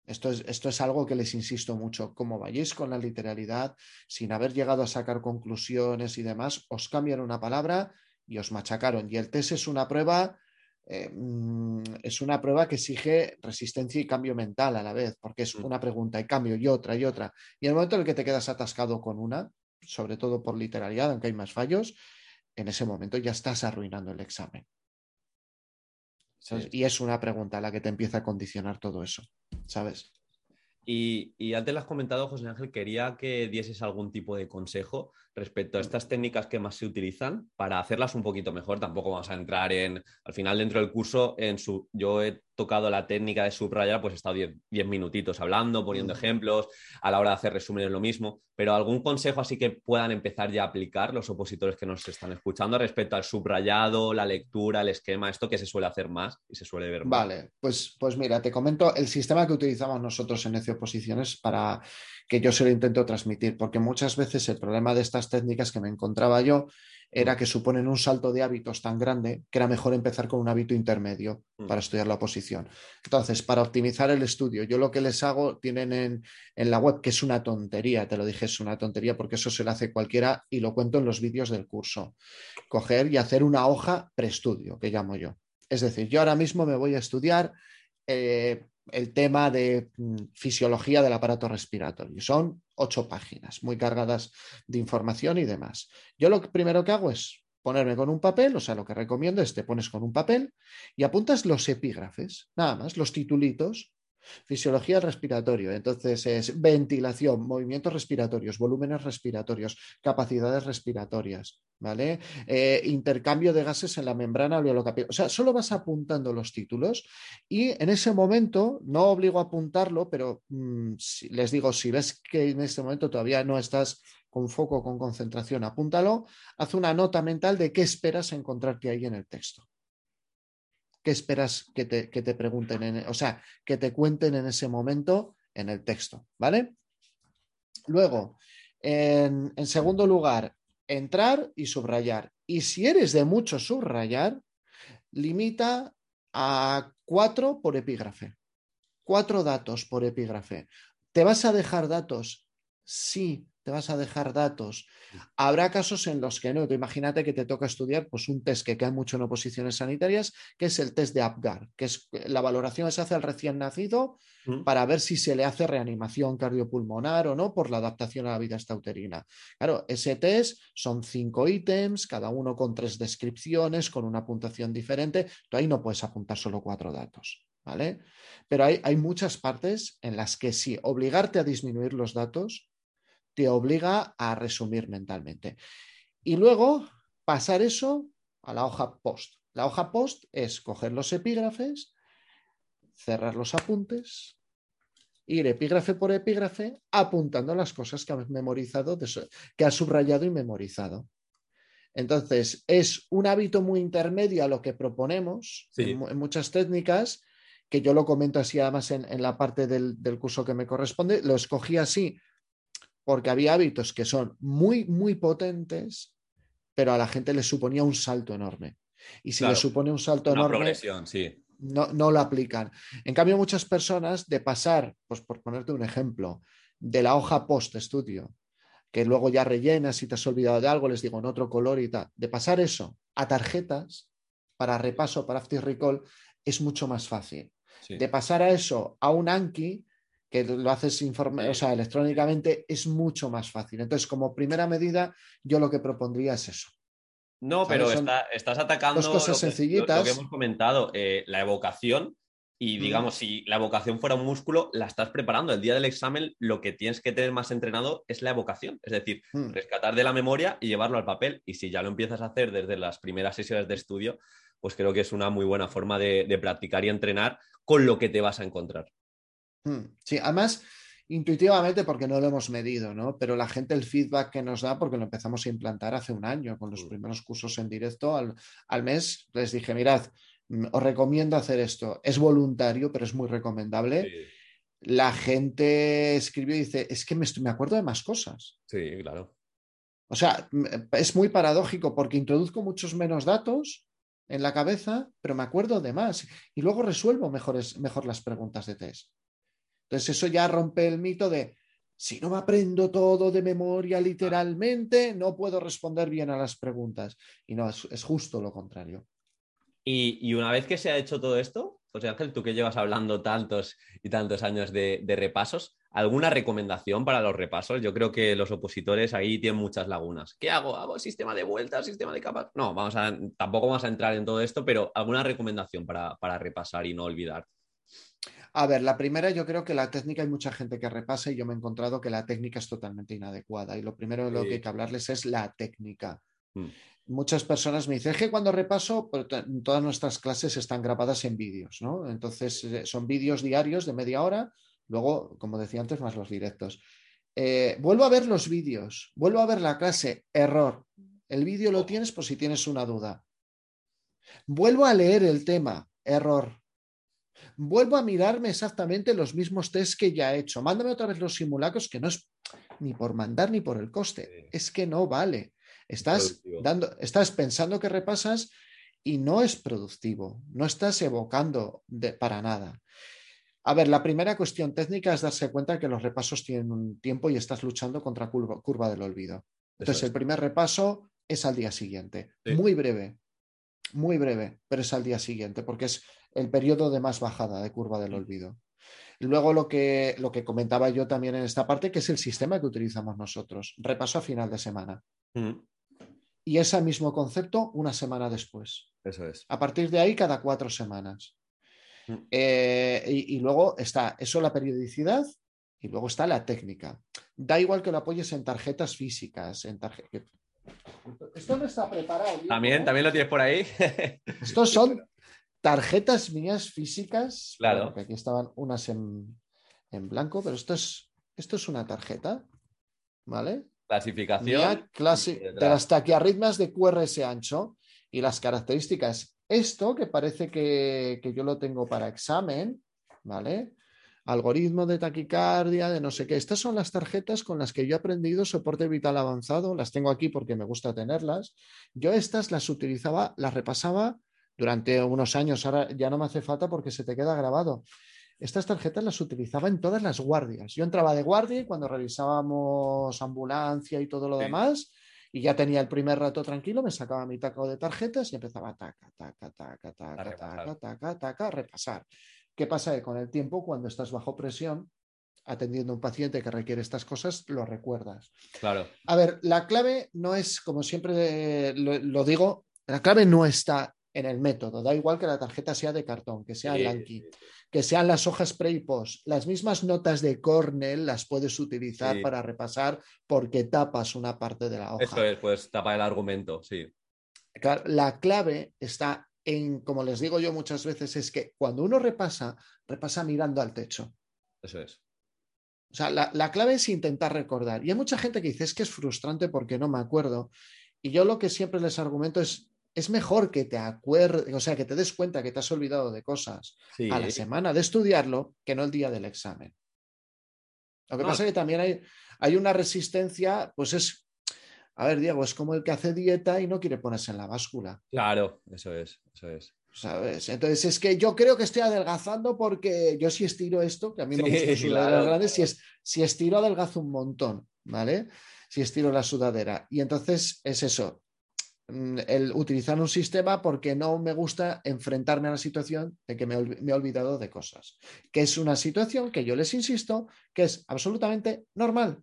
Esto es, esto es, algo que les insisto mucho. Como vayáis con la literalidad, sin haber llegado a sacar conclusiones y demás, os cambian una palabra y os machacaron. Y el test es una prueba, eh, mm, es una prueba que exige resistencia y cambio mental a la vez, porque es mm. una pregunta y cambio y otra y otra. Y en el momento en el que te quedas atascado con una, sobre todo por literalidad, aunque hay más fallos, en ese momento ya estás arruinando el examen. Y es una pregunta a la que te empieza a condicionar todo eso, ¿sabes? Y, y, antes lo has comentado, José Ángel, quería que dieses algún tipo de consejo respecto a mm. estas técnicas que más se utilizan para hacerlas un poquito mejor. Tampoco vamos a entrar en, al final dentro del curso, en su, yo he tocado la técnica de subrayar, pues he estado 10 minutitos hablando, poniendo ejemplos, a la hora de hacer resúmenes lo mismo, pero algún consejo así que puedan empezar ya a aplicar los opositores que nos están escuchando respecto al subrayado, la lectura, el esquema, esto que se suele hacer más y se suele ver más. Vale, pues, pues mira, te comento el sistema que utilizamos nosotros en ECE Oposiciones para que yo se lo intento transmitir, porque muchas veces el problema de estas técnicas que me encontraba yo era que suponen un salto de hábitos tan grande que era mejor empezar con un hábito intermedio mm. para estudiar la oposición. Entonces, para optimizar el estudio, yo lo que les hago, tienen en, en, la web, que es una tontería, te lo dije, es una tontería porque eso se lo hace cualquiera y lo cuento en los vídeos del curso. Coger y hacer una hoja preestudio, que llamo yo. Es decir, yo ahora mismo me voy a estudiar eh, el tema de mm, fisiología del aparato respiratorio. Son ocho páginas muy cargadas de información y demás. Yo lo primero que hago es ponerme con un papel, o sea, lo que recomiendo es te pones con un papel y apuntas los epígrafes, nada más, los titulitos Fisiología respiratorio, entonces es ventilación, movimientos respiratorios, volúmenes respiratorios, capacidades respiratorias, ¿vale? Eh, intercambio de gases en la membrana alveolo-capilar. O sea, solo vas apuntando los títulos y en ese momento, no obligo a apuntarlo, pero mm, les digo, si ves que en este momento todavía no estás con foco, con concentración, apúntalo, haz una nota mental de qué esperas encontrarte ahí en el texto. ¿Qué esperas que te, pregunten, o sea, que te cuenten en ese momento en el texto, ¿vale? Luego, en, en segundo lugar, entrar y subrayar. Y si eres de mucho subrayar, limita a cuatro por epígrafe. Cuatro datos por epígrafe. ¿Te vas a dejar datos? Sí, te vas a dejar datos. Habrá casos en los que no. imagínate que te toca estudiar pues, un test que cae mucho en oposiciones sanitarias, que es el test de APGAR, que es la valoración que se hace al recién nacido mm. para ver si se le hace reanimación cardiopulmonar o no por la adaptación a la vida estauterina. Claro, ese test son cinco ítems, cada uno con tres descripciones, con una puntuación diferente. Tú ahí no puedes apuntar solo cuatro datos. ¿Vale? Pero hay, hay muchas partes en las que sí, obligarte a disminuir los datos te obliga a resumir mentalmente. Y luego pasar eso a la hoja post. La hoja post es coger los epígrafes, cerrar los apuntes, ir epígrafe por epígrafe apuntando las cosas que has memorizado, que has subrayado y memorizado. Entonces, es un hábito muy intermedio a lo que proponemos en, muchas técnicas, que yo lo comento así además en, la parte del, del, curso que me corresponde. Lo escogí así porque había hábitos que son muy, muy potentes, pero a la gente le suponía un salto enorme. Y si le supone un salto enorme, no, no lo aplican. En cambio, muchas personas de pasar, pues por ponerte un ejemplo, de la hoja post-estudio, que luego ya rellenas y te has olvidado de algo, les digo en otro color y tal, de pasar eso a tarjetas para repaso, para after recall, es mucho más fácil. De pasar a eso a un Anki, que lo haces o sea, electrónicamente, es mucho más fácil. Entonces, como primera medida, yo lo que propondría es eso. No, pero estás atacando cosas sencillitas. Lo, que hemos comentado, eh, la evocación. Y digamos, si la evocación fuera un músculo, la estás preparando. El día del examen, lo que tienes que tener más entrenado es la evocación. Es decir, mm. rescatar de la memoria y llevarlo al papel. Y si ya lo empiezas a hacer desde las primeras sesiones de estudio, pues creo que es una muy buena forma de practicar y entrenar con lo que te vas a encontrar. Hmm. Sí, además, intuitivamente, porque no lo hemos medido, ¿no? Pero la gente, el feedback que nos da, porque lo empezamos a implantar hace un año con los hmm. primeros cursos en directo al, mes, les dije, mirad, mm, os recomiendo hacer esto. Es voluntario, pero es muy recomendable. La gente escribió y dice, es que me, me acuerdo de más cosas. Sí, claro. O sea, es muy paradójico porque introduzco muchos menos datos en la cabeza, pero me acuerdo de más y luego resuelvo mejores, mejor las preguntas de test. Entonces eso ya rompe el mito de, si no me aprendo todo de memoria literalmente, no puedo responder bien a las preguntas. Y no, es, justo lo contrario. Y, una vez que se ha hecho todo esto, José Ángel, tú que llevas hablando tantos y tantos años de, repasos, ¿alguna recomendación para los repasos? Yo creo que los opositores ahí tienen muchas lagunas. ¿Qué hago? ¿Hago sistema de vueltas, sistema de capas? No, vamos a, tampoco vamos a entrar en todo esto, pero ¿alguna recomendación para, para repasar y no olvidar? A ver, la primera, yo creo que la técnica hay mucha gente que repasa y yo me he encontrado que la técnica es totalmente inadecuada. Y lo primero de lo que hay que hablarles es la técnica. Mm. Muchas personas me dicen, es que cuando repaso, todas nuestras clases están grabadas en vídeos, ¿no? Entonces, eh, son vídeos diarios de media hora, luego, como decía antes, más los directos. Eh, vuelvo a ver los vídeos, vuelvo a ver la clase, error. El vídeo lo tienes por si tienes una duda. Vuelvo a leer el tema, error vuelvo a mirarme exactamente los mismos tests que ya he hecho. Mándame otra vez los simulacros, que no es ni por mandar ni por el coste, es que no vale. Estás, dando, estás pensando que repasas y no es productivo, no estás evocando para nada. A ver, la primera cuestión técnica es darse cuenta que los repasos tienen un tiempo y estás luchando contra curva, curva del olvido. Entonces, el primer repaso es al día siguiente, muy breve, muy breve, pero es al día siguiente, porque es el periodo de más bajada de curva del olvido. Luego lo que, lo que comentaba yo también en esta parte, que es el sistema que utilizamos nosotros. Repaso a final de semana. Mm. Y ese mismo concepto una semana después. Eso es. A partir de ahí, cada cuatro semanas. Mm. Eh, y, luego está eso, la periodicidad, y luego está la técnica. Da igual que lo apoyes en tarjetas físicas, en tarjetas. Esto no está preparado. También, también lo tienes por ahí. [LAUGHS] Estos son tarjetas mías físicas. Claro. aquí estaban unas en, blanco, pero esto es, esto es una tarjeta. ¿Vale? Clasificación. de las taquiarritmas de QRS ancho y las características. Esto que parece que, que yo lo tengo para examen, ¿vale? algoritmo de taquicardia, de no sé qué. Estas son las tarjetas con las que yo he aprendido soporte vital avanzado. Las tengo aquí porque me gusta tenerlas. Yo estas las utilizaba, las repasaba durante unos años. Ahora ya no me hace falta porque se te queda grabado. Estas tarjetas las utilizaba en todas las guardias. Yo entraba de guardia y cuando revisábamos ambulancia y todo lo demás, y ya tenía el primer rato tranquilo, me sacaba mi taco de tarjetas y empezaba taca, taca, taca, taca, taca, taca, taca, a repasar. ¿Qué pasa? Que con el tiempo, cuando estás bajo presión, atendiendo a un paciente que requiere estas cosas, lo recuerdas. Claro. A ver, la clave no es, como siempre lo, digo, la clave no está en el método. Da igual que la tarjeta sea de cartón, que sea sí, que sean las hojas pre y post. Las mismas notas de Cornell las puedes utilizar para repasar porque tapas una parte de la hoja. Eso es, pues tapa el argumento, sí. la clave está en, como les digo yo muchas veces, es que cuando uno repasa, repasa mirando al techo. Eso es. O sea, la, clave es intentar recordar. Y hay mucha gente que dice, es que es frustrante porque no me acuerdo. Y yo lo que siempre les argumento es, es mejor que te acuerdes, o sea, que te des cuenta que te has olvidado de cosas a la semana de estudiarlo que no el día del examen. Lo que pasa es que también hay, hay una resistencia, pues es a ver, Diego, es como el que hace dieta y no quiere ponerse en la báscula. Claro, eso es, eso es. ¿Sabes? Entonces es que yo creo que estoy adelgazando porque yo si estiro esto, que a mí me gusta sudar grandes, si, es, si estiro adelgazo un montón, ¿vale? Si estiro la sudadera. Y entonces es eso, el utilizar un sistema porque no me gusta enfrentarme a la situación de que me, me he olvidado de cosas, que es una situación que yo les insisto que es absolutamente normal.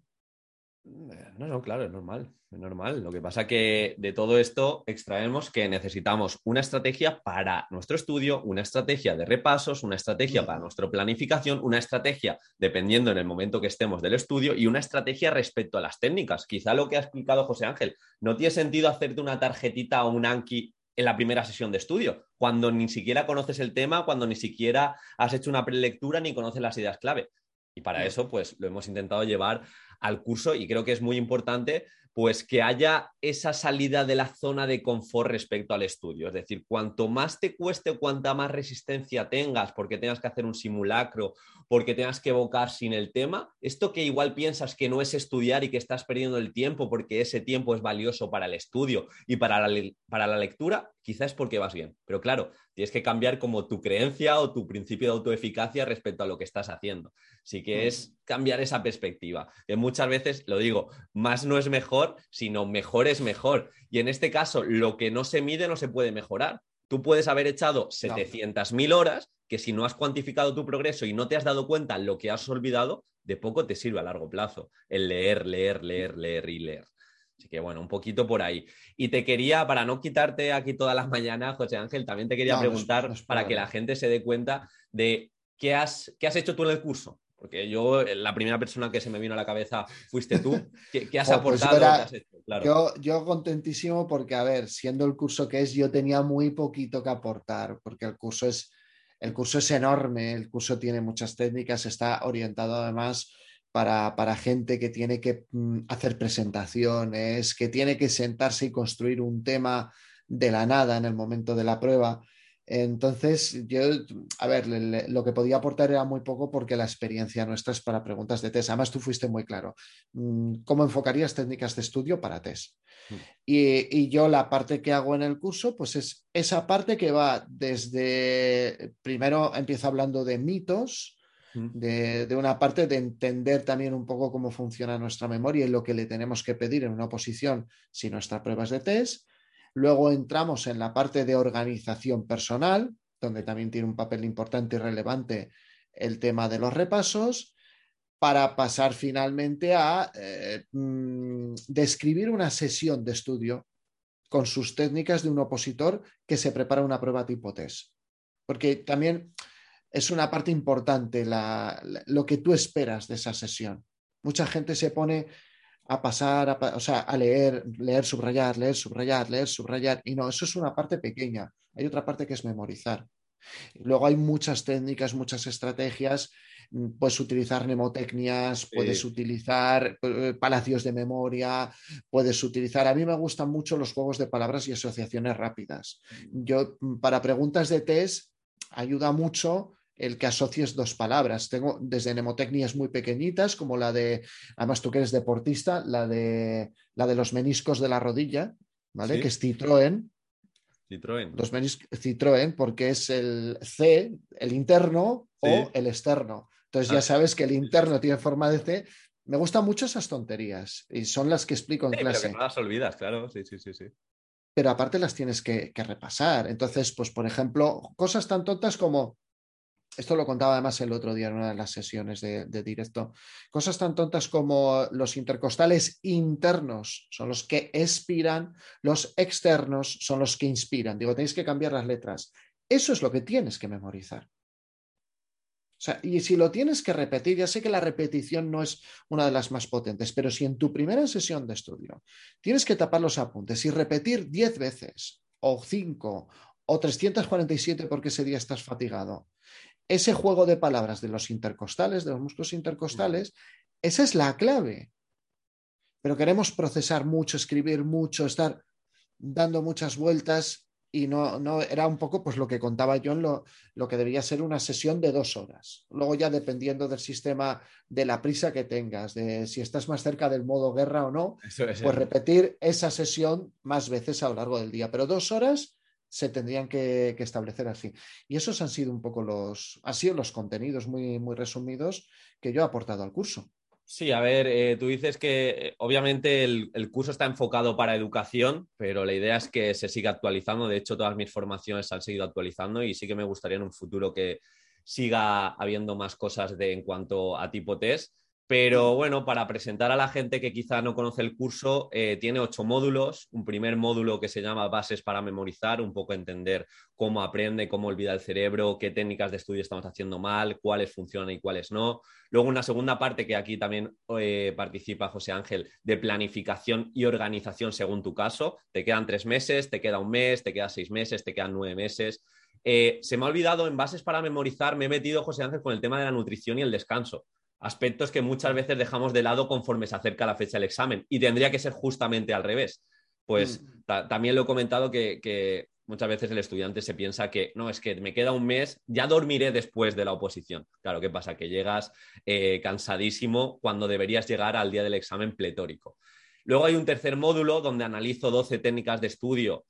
No, no, claro, es normal. Es normal. Lo que pasa que de todo esto extraemos que necesitamos una estrategia para nuestro estudio, una estrategia de repasos, una estrategia para nuestra planificación, una estrategia dependiendo en el momento que estemos del estudio y una estrategia respecto a las técnicas. Quizá lo que ha explicado José Ángel, no tiene sentido hacerte una tarjetita o un Anki en la primera sesión de estudio, cuando ni siquiera conoces el tema, cuando ni siquiera has hecho una prelectura ni conoces las ideas clave. Y para eso, pues lo hemos intentado llevar al curso y creo que es muy importante pues que haya esa salida de la zona de confort respecto al estudio. Es decir, cuanto más te cueste, cuanta más resistencia tengas, porque tengas que hacer un simulacro, porque tengas que evocar sin el tema, esto que igual piensas que no es estudiar y que estás perdiendo el tiempo porque ese tiempo es valioso para el estudio y para la, para la lectura, quizás es porque vas bien. Pero claro, tienes que cambiar como tu creencia o tu principio de autoeficacia respecto a lo que estás haciendo. Así que es cambiar esa perspectiva, que muchas veces, lo digo, más no es mejor, sino mejor es mejor. Y en este caso, lo que no se mide no se puede mejorar. Tú puedes haber echado 700.000 horas que si no has cuantificado tu progreso y no te has dado cuenta lo que has olvidado, de poco te sirve a largo plazo el leer, leer, leer, leer y leer. Así que bueno, un poquito por ahí. Y te quería, para no quitarte aquí todas las mañanas, José Ángel, también te quería preguntar para que la gente se dé cuenta de qué has, qué has hecho tú en el curso. Porque yo, la primera persona que se me vino a la cabeza fuiste tú. ¿Qué, has [LAUGHS] pues aportado? yo, yo contentísimo porque, a ver, siendo el curso que es, yo tenía muy poquito que aportar, porque el curso es, el curso es enorme, el curso tiene muchas técnicas, está orientado además para, gente que tiene que mm, hacer presentaciones, que tiene que sentarse y construir un tema de la nada en el momento de la prueba. Entonces, yo, a ver, lo que podía aportar era muy poco porque la experiencia nuestra es para preguntas de test. Además, tú fuiste muy claro. Mm, ¿Cómo enfocarías técnicas de estudio para test? Mm. Y, y, yo la parte que hago en el curso, pues es esa parte que va desde, primero empiezo hablando de mitos, de, una parte de entender también un poco cómo funciona nuestra memoria y lo que le tenemos que pedir en una oposición si nuestra prueba es de test. Luego entramos en la parte de organización personal, donde también tiene un papel importante y relevante el tema de los repasos, para pasar finalmente a eh, mm, describir una sesión de estudio con sus técnicas de un opositor que se prepara una prueba tipo test. Porque también es una parte importante lo que tú esperas de esa sesión. Mucha gente se pone a pasar, a, o sea, a leer, leer, subrayar, leer, subrayar, leer, subrayar. Y no, eso es una parte pequeña. Hay otra parte que es memorizar. Luego hay muchas técnicas, muchas estrategias. Mm, puedes utilizar mnemotecnias, puedes utilizar eh, palacios de memoria, puedes utilizar. A mí me gustan mucho los juegos de palabras y asociaciones rápidas. Mm. Yo, mm, para preguntas de test, ayuda mucho el que asocies dos palabras. Tengo desde mnemotecnias muy pequeñitas, como la de, además tú que eres deportista, la de, la de los meniscos de la rodilla, ¿vale? Que es Citroën. Citroën. Los Citroën, porque es el C, el interno o el externo. Entonces ya ah. sabes que el interno tiene forma de C. Me gustan mucho esas tonterías y son las que explico en clase. Pero que no las olvidas, claro, sí, sí, sí, sí. Pero aparte las tienes que, que repasar. Entonces, pues por ejemplo, cosas tan tontas como esto lo contaba además el otro día en una de las sesiones de, directo. Cosas tan tontas como los intercostales internos son los que expiran, los externos son los que inspiran. Digo, tenéis que cambiar las letras. Eso es lo que tienes que memorizar. Y si lo tienes que repetir, ya sé que la repetición no es una de las más potentes, pero si en tu primera sesión de estudio tienes que tapar los apuntes y repetir 10 veces, o 5, o 347 porque ese día estás fatigado, ese juego de palabras de los intercostales, de los músculos intercostales, esa es la clave. Pero queremos procesar mucho, escribir mucho, estar dando muchas vueltas y no, no era un poco pues lo que contaba yo en lo, lo, que debería ser una sesión de dos horas. Luego ya dependiendo del sistema, de la prisa que tengas, de si estás más cerca del modo guerra o no, pues repetir esa sesión más veces a lo largo del día. Pero dos horas se tendrían que, establecer así. Y esos han sido un poco los, han sido los contenidos muy, muy resumidos que yo he aportado al curso. Sí, a ver, eh, tú dices que obviamente el, curso está enfocado para educación, pero la idea es que se siga actualizando. De hecho, todas mis formaciones han seguido actualizando y sí que me gustaría en un futuro que siga habiendo más cosas de, en cuanto a tipo test. Pero bueno, para presentar a la gente que quizá no conoce el curso, eh, tiene ocho módulos. Un primer módulo que se llama Bases para memorizar, un poco entender cómo aprende, cómo olvida el cerebro, qué técnicas de estudio estamos haciendo mal, cuáles funcionan y cuáles no. Luego una segunda parte que aquí también eh, participa José Ángel, de planificación y organización según tu caso. Te quedan tres meses, te queda un mes, te quedan seis meses, te quedan nueve meses. Eh, se me ha olvidado, en bases para memorizar, me he metido, José Ángel, con el tema de la nutrición y el descanso aspectos que muchas veces dejamos de lado conforme se acerca la fecha del examen y tendría que ser justamente al revés. Pues mm. también lo he comentado que, muchas veces el estudiante se piensa que no, es que me queda un mes, ya dormiré después de la oposición. Claro, ¿qué pasa? Que llegas eh, cansadísimo cuando deberías llegar al día del examen pletórico. Luego hay un tercer módulo donde analizo 12 técnicas de estudio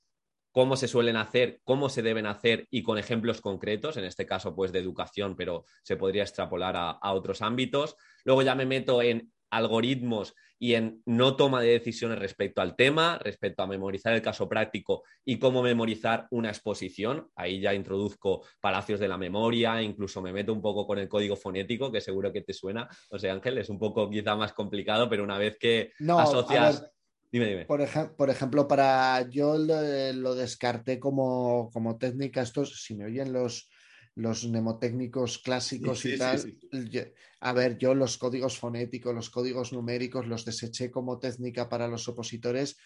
cómo se suelen hacer, cómo se deben hacer y con ejemplos concretos, en este caso pues de educación, pero se podría extrapolar a, otros ámbitos. Luego ya me meto en algoritmos y en no toma de decisiones respecto al tema, respecto a memorizar el caso práctico y cómo memorizar una exposición. Ahí ya introduzco palacios de la memoria, incluso me meto un poco con el código fonético, que seguro que te suena. O sea, Ángel, es un poco quizá más complicado, pero una vez que asocias por, ejemplo, para yo lo, descarté como, técnica. Estos, si me oyen los, los mnemotécnicos clásicos y tal, a ver, yo los códigos fonéticos, los códigos numéricos los deseché como técnica para los opositores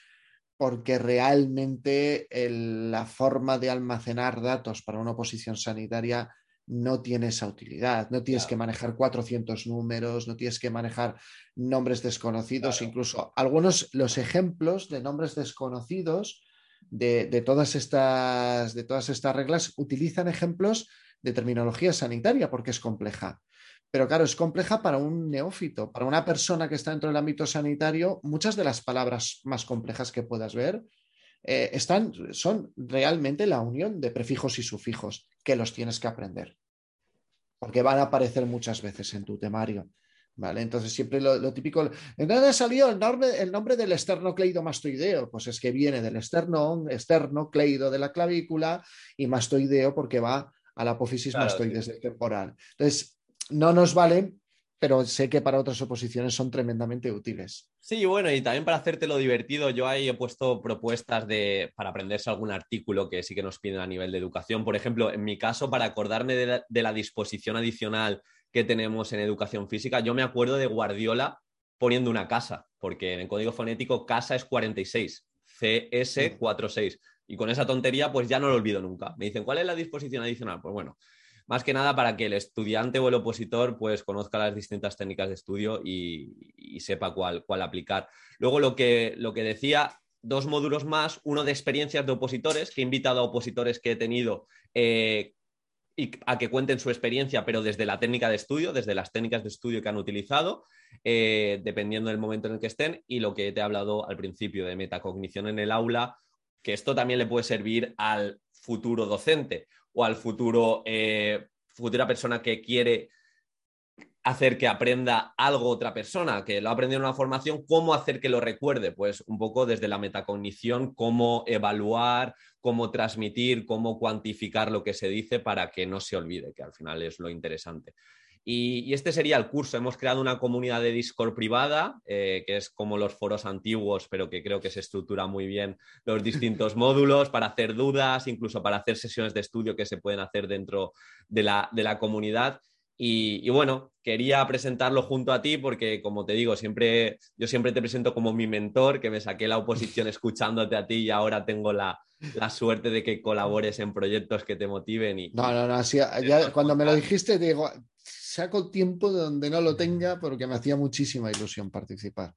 porque realmente la forma de almacenar datos para una oposición sanitaria no tiene esa utilidad. No tienes que manejar 400 números, no tienes que manejar nombres desconocidos, incluso algunos, los ejemplos de nombres desconocidos de, todas estas, de todas estas reglas utilizan ejemplos de terminología sanitaria porque es compleja. Pero claro, es compleja para un neófito, para una persona que está dentro del ámbito sanitario, muchas de las palabras más complejas que puedas ver eh, están, son realmente la unión de prefijos y sufijos que los tienes que aprender, porque van a aparecer muchas veces en tu temario. ¿Vale? Entonces, siempre lo, típico. ¿En dónde salió el nombre, el nombre del esternocleidomastoideo? Pues es que viene del esternón, esternocleido de la clavícula y mastoideo porque va a la apófisis mastoides temporal. Entonces, no nos valen, pero sé que para otras oposiciones son tremendamente útiles. Sí, bueno, y también para hacerte lo divertido, yo ahí he puesto propuestas de, para aprenderse algún artículo que sí que nos piden a nivel de educación. Por ejemplo, en mi caso, para acordarme de la disposición adicional que tenemos en educación física. Yo me acuerdo de Guardiola poniendo una casa, porque en el código fonético casa es 46, CS 46. Y con esa tontería, pues ya no lo olvido nunca. Me dicen, ¿cuál es la disposición adicional? Pues bueno, más que nada para que el estudiante o el opositor pues conozca las distintas técnicas de estudio y, sepa cuál, cuál aplicar. Luego lo que, lo que decía, dos módulos más, uno de experiencias de opositores, que he invitado a opositores que he tenido eh, y a que cuenten su experiencia, pero desde la técnica de estudio, desde las técnicas de estudio que han utilizado, eh, dependiendo del momento en el que estén, y lo que te he hablado al principio de metacognición en el aula, que esto también le puede servir al futuro docente o al futuro, eh, futura persona que quiere hacer que aprenda algo otra persona, que lo ha aprendido en una formación, cómo hacer que lo recuerde, pues un poco desde la metacognición, cómo evaluar, cómo transmitir, cómo cuantificar lo que se dice para que no se olvide, que al final es lo interesante. Y, este sería el curso. Hemos creado una comunidad de Discord privada, eh, que es como los foros antiguos, pero que creo que se estructura muy bien los distintos [LAUGHS] módulos para hacer dudas, incluso para hacer sesiones de estudio que se pueden hacer dentro de la, de la comunidad. Y, bueno, quería presentarlo junto a ti porque, como te digo, siempre, yo siempre te presento como mi mentor, que me saqué la oposición escuchándote a ti y ahora tengo la, suerte de que colabores en proyectos que te motiven. Y, no, no, no, cuando me lo dijiste, digo, saco tiempo de donde no lo tenga porque me hacía muchísima ilusión participar.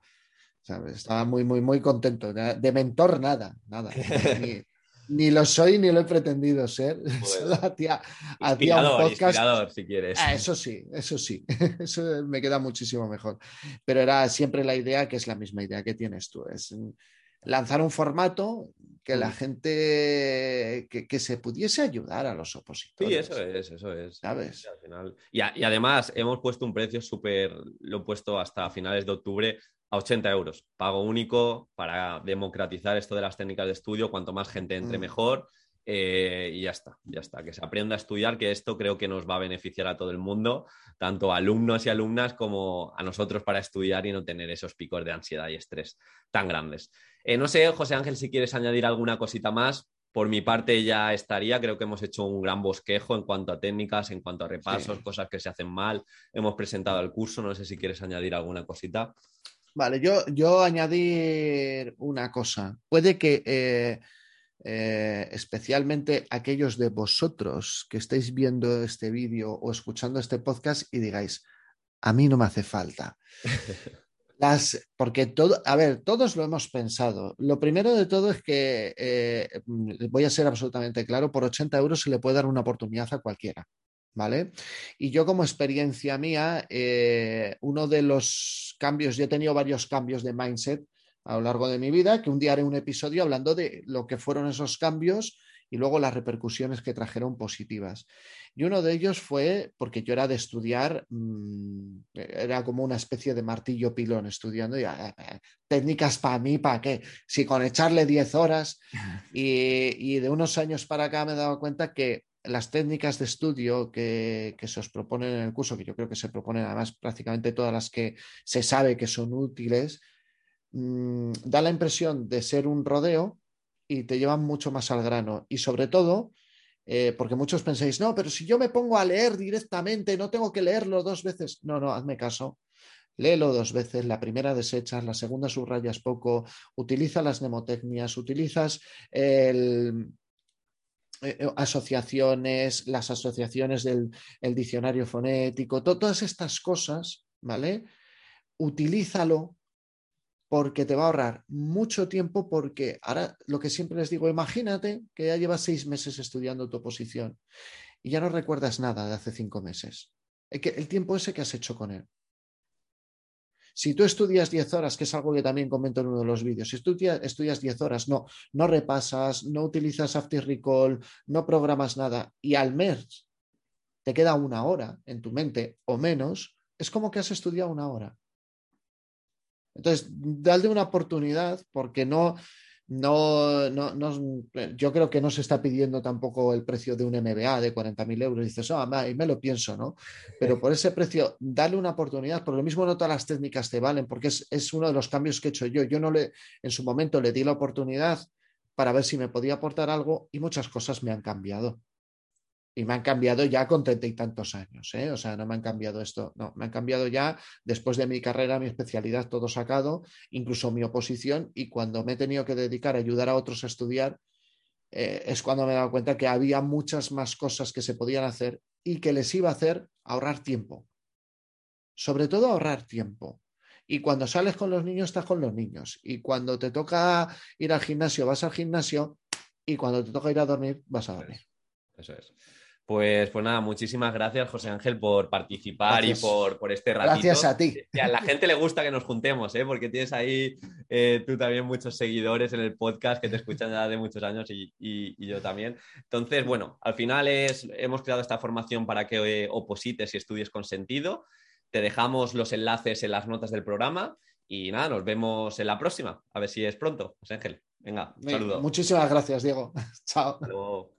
Estaba muy, muy, muy contento. De mentor, nada, nada. [LAUGHS] Ni lo soy ni lo he pretendido ser. [LAUGHS] Solo hacía, un podcast. si quieres. Ah, eso sí, eso sí. [LAUGHS] Eso me queda muchísimo mejor. Pero era siempre la idea que es la misma idea que tienes tú. Es lanzar un formato que la gente que, se pudiese ayudar a los opositores. Sí, eso es, eso es. ¿Sabes? Y, y, además hemos puesto un precio súper, lo he puesto hasta finales de octubre a 80 euros. Pago único para democratizar esto de las técnicas de estudio. Cuanto más gente entre, mm. mejor. Eh, y ya está, ya está. Que se aprenda a estudiar, que esto creo que nos va a beneficiar a todo el mundo, tanto a alumnos y alumnas como a nosotros para estudiar y no tener esos picos de ansiedad y estrés tan grandes. Eh, no sé, José Ángel, si quieres añadir alguna cosita más. Por mi parte ya estaría, creo que hemos hecho un gran bosquejo en cuanto a técnicas, en cuanto a repasos, cosas que se hacen mal. Hemos presentado el curso, no sé si quieres añadir alguna cosita. Vale, yo, yo añadir una cosa. Puede que eh, eh, especialmente aquellos de vosotros que estéis viendo este vídeo o escuchando este podcast y digáis, a mí no me hace falta. [LAUGHS] Las, porque todo, a ver, todos lo hemos pensado. Lo primero de todo es que, eh, voy a ser absolutamente claro, por 80 euros se le puede dar una oportunidad a cualquiera. ¿vale? Y yo como experiencia mía, eh, uno de los cambios, yo he tenido varios cambios de mindset a lo largo de mi vida, que un día haré un episodio hablando de lo que fueron esos cambios y luego las repercusiones que trajeron positivas. Y uno de ellos fue porque yo era de estudiar, mm, era como una especie de martillo pilón estudiando, y, ah, ah, técnicas para mí, ¿para qué? Si con echarle 10 horas [LAUGHS] y, y, de unos años para acá me he dado cuenta que las técnicas de estudio que, se os proponen en el curso, que yo creo que se proponen además prácticamente todas las que se sabe que son útiles, mm, da la impresión de ser un rodeo y te llevan mucho más al grano. Y sobre todo, eh, porque muchos pensáis, no, pero si yo me pongo a leer directamente, no tengo que leerlo dos veces. No, no, hazme caso. Léelo dos veces, la primera desechas, la segunda subrayas poco, utiliza las mnemotecnias, utilizas el, eh, eh, asociaciones, las asociaciones del diccionario fonético, todas estas cosas, ¿vale? Utilízalo porque te va a ahorrar mucho tiempo porque ahora lo que siempre les digo, imagínate que ya llevas seis meses estudiando tu oposición y ya no recuerdas nada de hace cinco meses. El tiempo ese que has hecho con él. Si tú estudias 10 horas, que es algo que también comento en uno de los vídeos, si tú estudias 10 horas, no, no repasas, no utilizas After Recall, no programas nada y al mes te queda una hora en tu mente o menos, es como que has estudiado una hora. Entonces, dale una oportunidad porque no, no, no, no, yo creo que no se está pidiendo tampoco el precio de un MBA de 40.000 euros. Y dices, ah, y me lo pienso, ¿no? Pero por ese precio, dale una oportunidad. Por lo mismo, no todas las técnicas te valen, porque es, es uno de los cambios que he hecho yo. Yo no le, en su momento le di la oportunidad para ver si me podía aportar algo y muchas cosas me han cambiado y me han cambiado ya con treinta y tantos años, ¿eh? o sea, no me han cambiado esto, no, me han cambiado ya después de mi carrera, mi especialidad, todo sacado, incluso mi oposición, y cuando me he tenido que dedicar a ayudar a otros a estudiar, eh, es cuando me he dado cuenta que había muchas más cosas que se podían hacer y que les iba a hacer ahorrar tiempo. Sobre todo ahorrar tiempo. Y cuando sales con los niños, estás con los niños. Y cuando te toca ir al gimnasio, vas al gimnasio. Y cuando te toca ir a dormir, vas a dormir. Eso es. Pues, pues nada, muchísimas gracias, José Ángel, por participar y por, por, este ratito. Gracias a ti. [LAUGHS] a la gente le gusta que nos juntemos, ¿eh? porque tienes ahí eh, tú también muchos seguidores en el podcast que te escuchan ya de muchos años y, yo también. Entonces, bueno, al final es, hemos creado esta formación para que eh, oposites y estudies con sentido. Te dejamos los enlaces en las notas del programa y nada, nos vemos en la próxima. A ver si es pronto, José Ángel. Venga, un saludo. Muchísimas gracias, Diego. [LAUGHS] Chao.